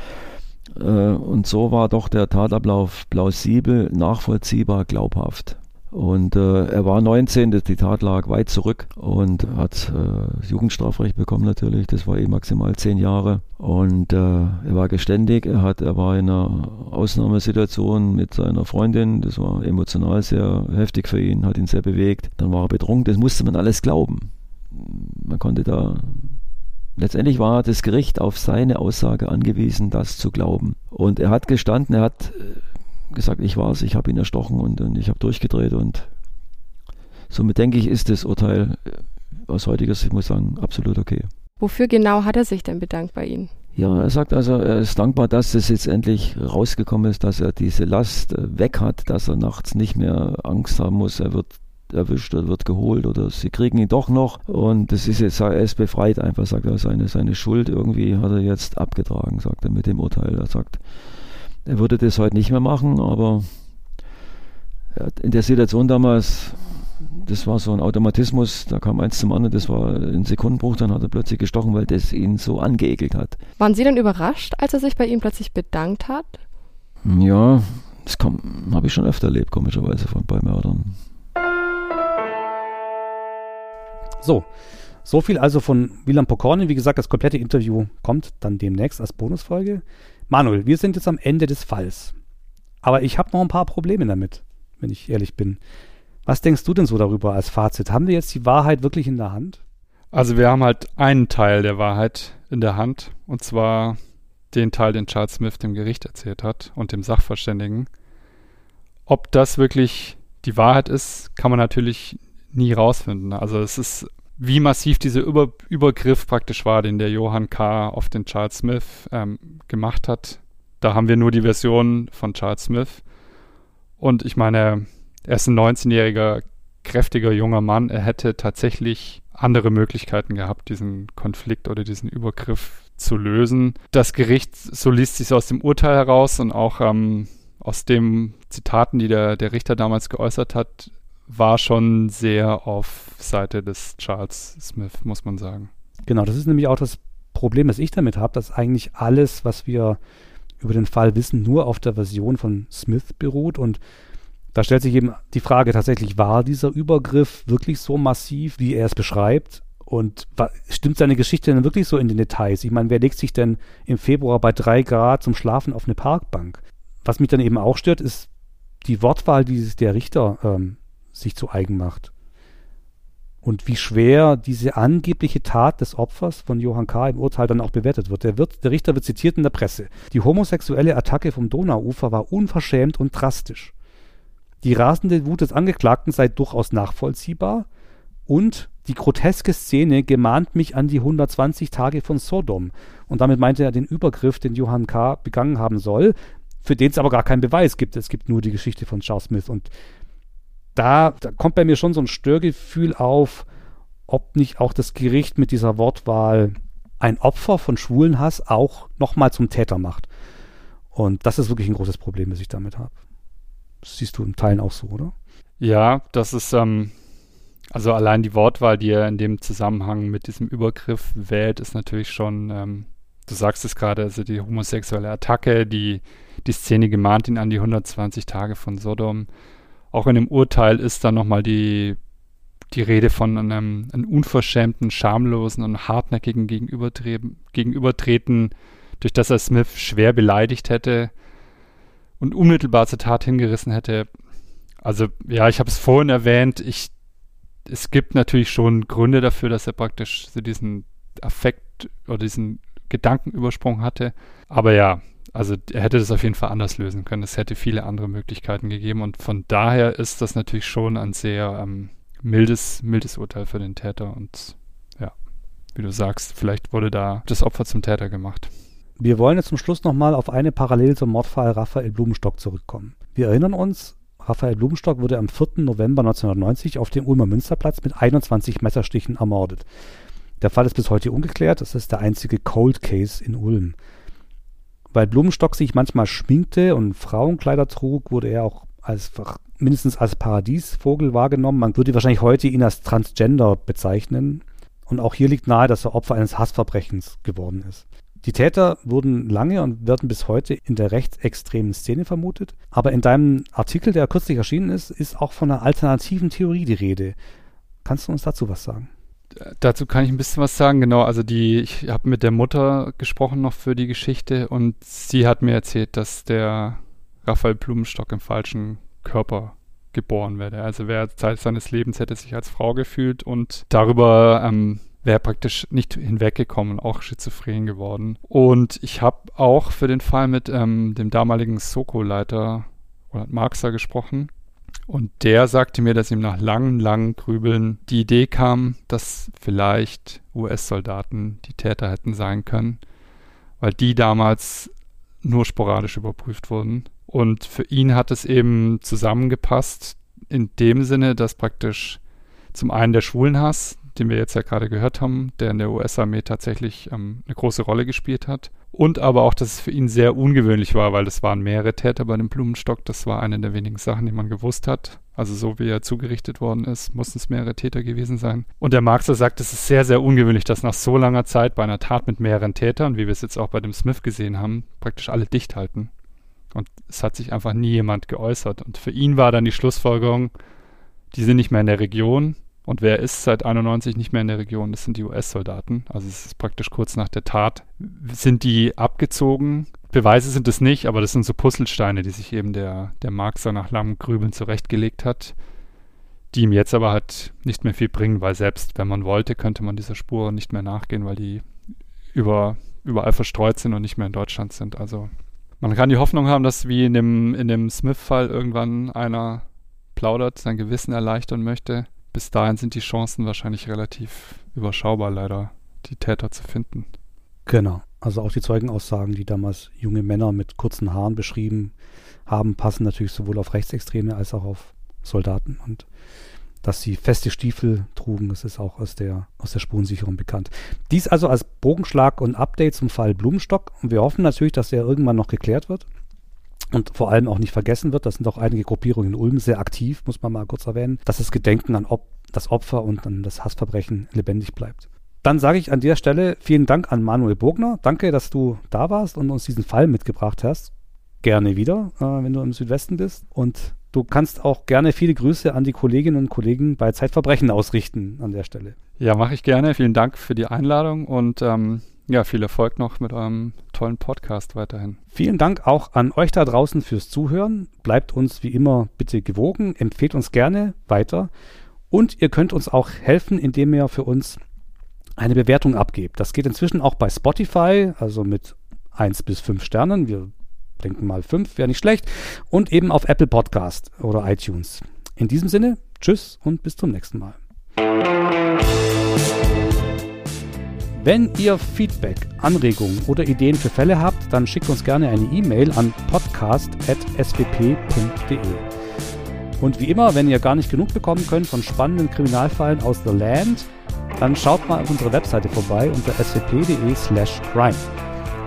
Äh, und so war doch der Tatablauf plausibel, nachvollziehbar, glaubhaft. Und äh, er war 19, die Tat lag weit zurück und hat äh, Jugendstrafrecht bekommen natürlich. Das war eh maximal zehn Jahre. Und äh, er war geständig. Er, hat, er war in einer Ausnahmesituation mit seiner Freundin. Das war emotional sehr heftig für ihn, hat ihn sehr bewegt. Dann war er betrunken. Das musste man alles glauben. Man konnte da Letztendlich war das Gericht auf seine Aussage angewiesen, das zu glauben. Und er hat gestanden, er hat äh, gesagt, ich war es, ich habe ihn erstochen und, und ich habe durchgedreht und somit denke ich, ist das Urteil äh, aus heutiger Sicht, muss ich sagen, absolut okay. Wofür genau hat er sich denn bedankt bei Ihnen? Ja, er sagt also, er ist dankbar, dass es jetzt endlich rausgekommen ist, dass er diese Last äh, weg hat, dass er nachts nicht mehr Angst haben muss, er wird erwischt oder wird geholt oder sie kriegen ihn doch noch und das ist jetzt, er ist befreit einfach, sagt er, seine, seine Schuld irgendwie hat er jetzt abgetragen, sagt er mit dem Urteil. Er sagt, er würde das heute nicht mehr machen, aber in der Situation damals, das war so ein Automatismus, da kam eins zum anderen, das war ein Sekundenbruch, dann hat er plötzlich gestochen, weil das ihn so angeekelt hat. Waren Sie denn überrascht, als er sich bei Ihnen plötzlich bedankt hat? Ja, das habe ich schon öfter erlebt, komischerweise von bei Mördern. So, so viel also von Wieland Pokorny. Wie gesagt, das komplette Interview kommt dann demnächst als Bonusfolge. Manuel, wir sind jetzt am Ende des Falls. Aber ich habe noch ein paar Probleme damit, wenn ich ehrlich bin. Was denkst du denn so darüber als Fazit? Haben wir jetzt die Wahrheit wirklich in der Hand? Also wir haben halt einen Teil der Wahrheit in der Hand, und zwar den Teil, den Charles Smith dem Gericht erzählt hat und dem Sachverständigen. Ob das wirklich die Wahrheit ist, kann man natürlich nie rausfinden. Also es ist, wie massiv dieser Über Übergriff praktisch war, den der Johann K. auf den Charles Smith ähm, gemacht hat. Da haben wir nur die Version von Charles Smith. Und ich meine, er ist ein 19-jähriger, kräftiger junger Mann. Er hätte tatsächlich andere Möglichkeiten gehabt, diesen Konflikt oder diesen Übergriff zu lösen. Das Gericht, so liest sich aus dem Urteil heraus und auch ähm, aus den Zitaten, die der, der Richter damals geäußert hat, war schon sehr auf Seite des Charles Smith, muss man sagen. Genau, das ist nämlich auch das Problem, das ich damit habe, dass eigentlich alles, was wir über den Fall wissen, nur auf der Version von Smith beruht. Und da stellt sich eben die Frage tatsächlich, war dieser Übergriff wirklich so massiv, wie er es beschreibt? Und stimmt seine Geschichte denn wirklich so in den Details? Ich meine, wer legt sich denn im Februar bei drei Grad zum Schlafen auf eine Parkbank? Was mich dann eben auch stört, ist die Wortwahl, die der Richter ähm, sich zu eigen macht. Und wie schwer diese angebliche Tat des Opfers von Johann K. im Urteil dann auch bewertet wird. Der, wird. der Richter wird zitiert in der Presse. Die homosexuelle Attacke vom Donauufer war unverschämt und drastisch. Die rasende Wut des Angeklagten sei durchaus nachvollziehbar und die groteske Szene gemahnt mich an die 120 Tage von Sodom. Und damit meinte er den Übergriff, den Johann K. begangen haben soll, für den es aber gar keinen Beweis gibt. Es gibt nur die Geschichte von Charles Smith. Und da, da kommt bei mir schon so ein Störgefühl auf, ob nicht auch das Gericht mit dieser Wortwahl ein Opfer von Schwulenhass auch nochmal zum Täter macht. Und das ist wirklich ein großes Problem, das ich damit habe. Siehst du in Teilen auch so, oder? Ja, das ist, ähm, also allein die Wortwahl, die er in dem Zusammenhang mit diesem Übergriff wählt, ist natürlich schon, ähm, du sagst es gerade, also die homosexuelle Attacke, die, die Szene gemahnt ihn an die 120 Tage von Sodom. Auch in dem Urteil ist dann nochmal die, die Rede von einem, einem unverschämten, schamlosen und hartnäckigen Gegenübertreten, durch das er Smith schwer beleidigt hätte und unmittelbar zur Tat hingerissen hätte. Also ja, ich habe es vorhin erwähnt, ich, es gibt natürlich schon Gründe dafür, dass er praktisch so diesen Affekt oder diesen Gedankenübersprung hatte. Aber ja, also er hätte das auf jeden Fall anders lösen können. Es hätte viele andere Möglichkeiten gegeben und von daher ist das natürlich schon ein sehr ähm, mildes, mildes Urteil für den Täter und ja, wie du sagst, vielleicht wurde da das Opfer zum Täter gemacht. Wir wollen jetzt zum Schluss nochmal auf eine Parallele zum Mordfall Raphael Blumenstock zurückkommen. Wir erinnern uns, Raphael Blumenstock wurde am 4. November 1990 auf dem Ulmer Münsterplatz mit 21 Messerstichen ermordet. Der Fall ist bis heute ungeklärt. Es ist der einzige Cold Case in Ulm. Weil Blumenstock sich manchmal schminkte und Frauenkleider trug, wurde er auch als mindestens als Paradiesvogel wahrgenommen. Man würde wahrscheinlich heute ihn als Transgender bezeichnen. Und auch hier liegt nahe, dass er Opfer eines Hassverbrechens geworden ist. Die Täter wurden lange und werden bis heute in der rechtsextremen Szene vermutet. Aber in deinem Artikel, der kürzlich erschienen ist, ist auch von einer alternativen Theorie die Rede. Kannst du uns dazu was sagen? Dazu kann ich ein bisschen was sagen. Genau, also die, ich habe mit der Mutter gesprochen noch für die Geschichte und sie hat mir erzählt, dass der Raphael Blumenstock im falschen Körper geboren werde. Also wer Zeit seines Lebens hätte sich als Frau gefühlt und darüber ähm, wäre praktisch nicht hinweggekommen, auch schizophren geworden. Und ich habe auch für den Fall mit ähm, dem damaligen Soko-Leiter oder Marxer gesprochen. Und der sagte mir, dass ihm nach langen, langen Grübeln die Idee kam, dass vielleicht US-Soldaten die Täter hätten sein können, weil die damals nur sporadisch überprüft wurden. Und für ihn hat es eben zusammengepasst in dem Sinne, dass praktisch zum einen der Schwulenhass, den wir jetzt ja gerade gehört haben, der in der US-Armee tatsächlich ähm, eine große Rolle gespielt hat. Und aber auch, dass es für ihn sehr ungewöhnlich war, weil es waren mehrere Täter bei dem Blumenstock. Das war eine der wenigen Sachen, die man gewusst hat. Also so wie er zugerichtet worden ist, mussten es mehrere Täter gewesen sein. Und der Marxer sagt, es ist sehr, sehr ungewöhnlich, dass nach so langer Zeit bei einer Tat mit mehreren Tätern, wie wir es jetzt auch bei dem Smith gesehen haben, praktisch alle dicht halten. Und es hat sich einfach nie jemand geäußert. Und für ihn war dann die Schlussfolgerung, die sind nicht mehr in der Region, und wer ist seit 91 nicht mehr in der Region? Das sind die US-Soldaten. Also es ist praktisch kurz nach der Tat. Sind die abgezogen? Beweise sind es nicht, aber das sind so Puzzlesteine, die sich eben der, der Marxer nach langem Grübeln zurechtgelegt hat, die ihm jetzt aber halt nicht mehr viel bringen, weil selbst wenn man wollte, könnte man dieser Spur nicht mehr nachgehen, weil die über, überall verstreut sind und nicht mehr in Deutschland sind. Also man kann die Hoffnung haben, dass wie in dem, in dem Smith-Fall irgendwann einer plaudert, sein Gewissen erleichtern möchte bis dahin sind die Chancen wahrscheinlich relativ überschaubar, leider, die Täter zu finden. Genau. Also auch die Zeugenaussagen, die damals junge Männer mit kurzen Haaren beschrieben haben, passen natürlich sowohl auf Rechtsextreme als auch auf Soldaten. Und dass sie feste Stiefel trugen, das ist auch aus der, aus der Spurensicherung bekannt. Dies also als Bogenschlag und Update zum Fall Blumenstock. Und wir hoffen natürlich, dass der irgendwann noch geklärt wird und vor allem auch nicht vergessen wird, das sind auch einige Gruppierungen in Ulm sehr aktiv, muss man mal kurz erwähnen, dass das Gedenken an Op das Opfer und an das Hassverbrechen lebendig bleibt. Dann sage ich an der Stelle vielen Dank an Manuel Bogner. Danke, dass du da warst und uns diesen Fall mitgebracht hast. Gerne wieder, äh, wenn du im Südwesten bist. Und du kannst auch gerne viele Grüße an die Kolleginnen und Kollegen bei Zeitverbrechen ausrichten an der Stelle. Ja, mache ich gerne. Vielen Dank für die Einladung und ähm, ja, viel Erfolg noch mit eurem tollen Podcast weiterhin. Vielen Dank auch an euch da draußen fürs Zuhören. Bleibt uns wie immer bitte gewogen, empfehlt uns gerne weiter und ihr könnt uns auch helfen, indem ihr für uns eine Bewertung abgebt. Das geht inzwischen auch bei Spotify, also mit 1 bis 5 Sternen. Wir denken mal 5 wäre nicht schlecht. Und eben auf Apple Podcast oder iTunes. In diesem Sinne, tschüss und bis zum nächsten Mal. Wenn ihr Feedback, Anregungen oder Ideen für Fälle habt, dann schickt uns gerne eine E-Mail an podcast.swp.de. Und wie immer, wenn ihr gar nicht genug bekommen könnt von spannenden Kriminalfällen aus The Land, dann schaut mal auf unsere Webseite vorbei unter swp.de slash crime.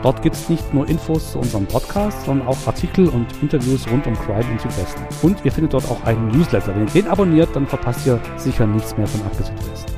Dort gibt es nicht nur Infos zu unserem Podcast, sondern auch Artikel und Interviews rund um Crime in Südwesten. Und ihr findet dort auch einen Newsletter. Wenn ihr den abonniert, dann verpasst ihr sicher nichts mehr von Abgesucht West.